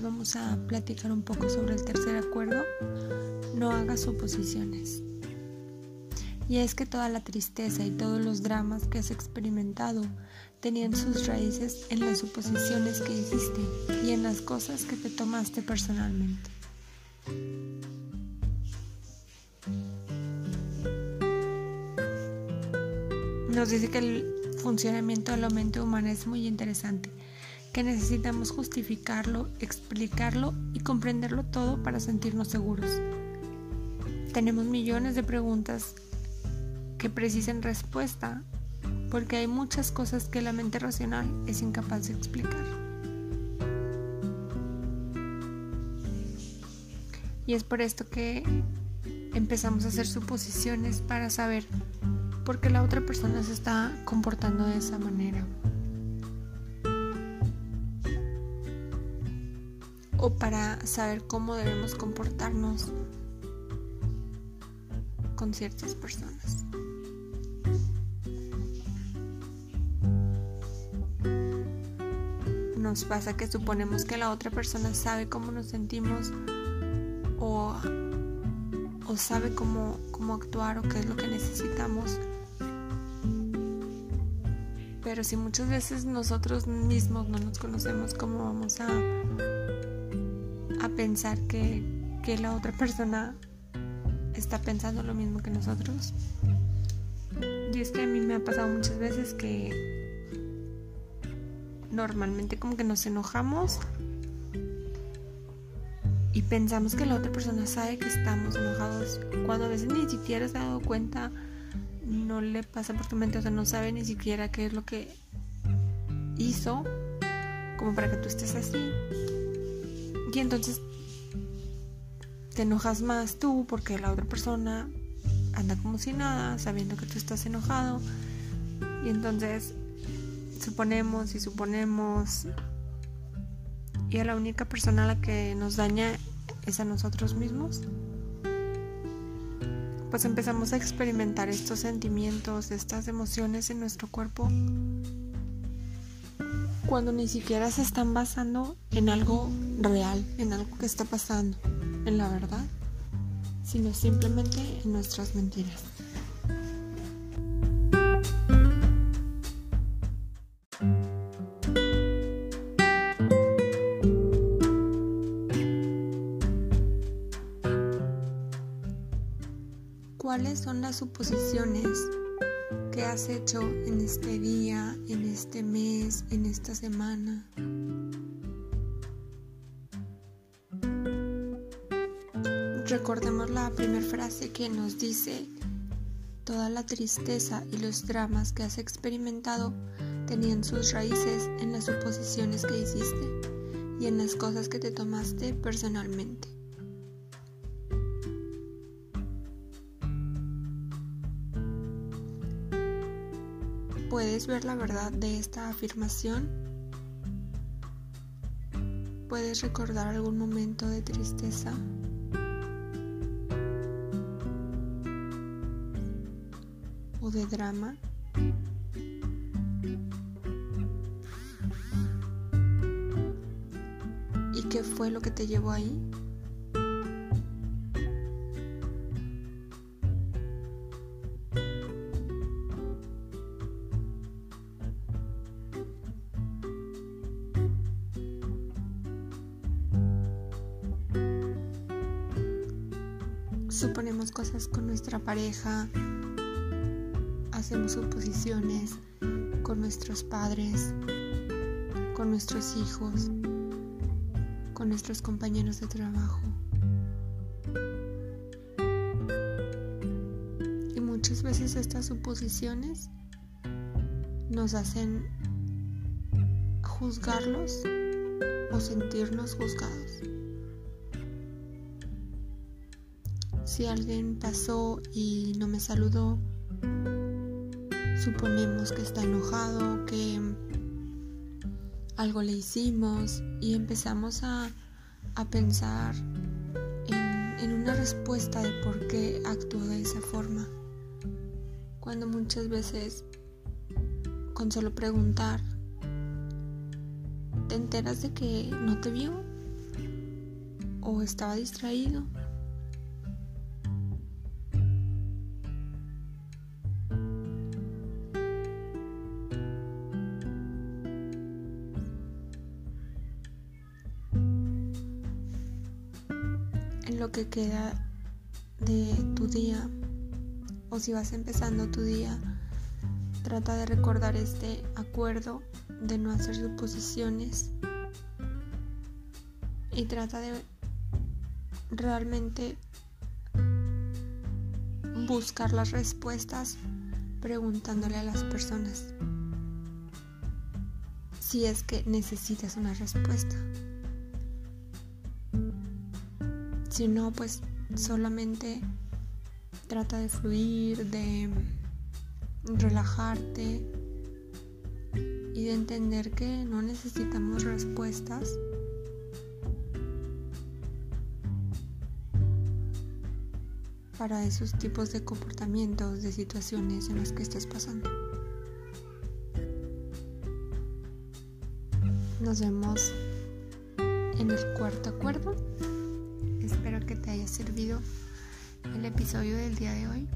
vamos a platicar un poco sobre el tercer acuerdo. No hagas suposiciones. Y es que toda la tristeza y todos los dramas que has experimentado tenían sus raíces en las suposiciones que hiciste y en las cosas que te tomaste personalmente. Nos dice que el funcionamiento de la mente humana es muy interesante, que necesitamos justificarlo, explicarlo y comprenderlo todo para sentirnos seguros. Tenemos millones de preguntas que precisan respuesta porque hay muchas cosas que la mente racional es incapaz de explicar. Y es por esto que empezamos a hacer suposiciones para saber por qué la otra persona se está comportando de esa manera. O para saber cómo debemos comportarnos con ciertas personas. Nos pasa que suponemos que la otra persona sabe cómo nos sentimos o, o sabe cómo, cómo actuar o qué es lo que necesitamos. Pero si muchas veces nosotros mismos no nos conocemos, ¿cómo vamos a, pensar que, que la otra persona está pensando lo mismo que nosotros? Y es que a mí me ha pasado muchas veces que normalmente como que nos enojamos y pensamos que la otra persona sabe que estamos enojados cuando a veces ni siquiera se ha dado cuenta, no le pasa por tu mente, o sea, no sabe ni siquiera qué es lo que hizo como para que tú estés así. Y entonces te enojas más tú porque la otra persona anda como si nada, sabiendo que tú estás enojado. Y entonces suponemos y suponemos y a la única persona a la que nos daña es a nosotros mismos, pues empezamos a experimentar estos sentimientos, estas emociones en nuestro cuerpo cuando ni siquiera se están basando en algo real, en algo que está pasando, en la verdad, sino simplemente en nuestras mentiras. ¿Cuáles son las suposiciones que has hecho en este día, en este mes, en esta semana? Recordemos la primera frase que nos dice, toda la tristeza y los dramas que has experimentado tenían sus raíces en las suposiciones que hiciste y en las cosas que te tomaste personalmente. ¿Puedes ver la verdad de esta afirmación? ¿Puedes recordar algún momento de tristeza? ¿O de drama? ¿Y qué fue lo que te llevó ahí? Suponemos cosas con nuestra pareja, hacemos suposiciones con nuestros padres, con nuestros hijos, con nuestros compañeros de trabajo. Y muchas veces estas suposiciones nos hacen juzgarlos o sentirnos juzgados. Si alguien pasó y no me saludó, suponemos que está enojado, que algo le hicimos y empezamos a, pensar en, en una respuesta de por qué actuó de esa forma. Cuando muchas veces con solo preguntar te enteras de que no te vio o estaba distraído. Lo que queda de tu día o si vas empezando tu día, trata de recordar este acuerdo de no hacer suposiciones y trata de realmente buscar las respuestas preguntándole a las personas si es que necesitas una respuesta. Si no, pues solamente trata de fluir, de relajarte y de entender que no necesitamos respuestas para esos tipos de comportamientos, de situaciones en las que estás pasando. Nos vemos en el cuarto acuerdo. Espero que te haya servido el episodio del día de hoy.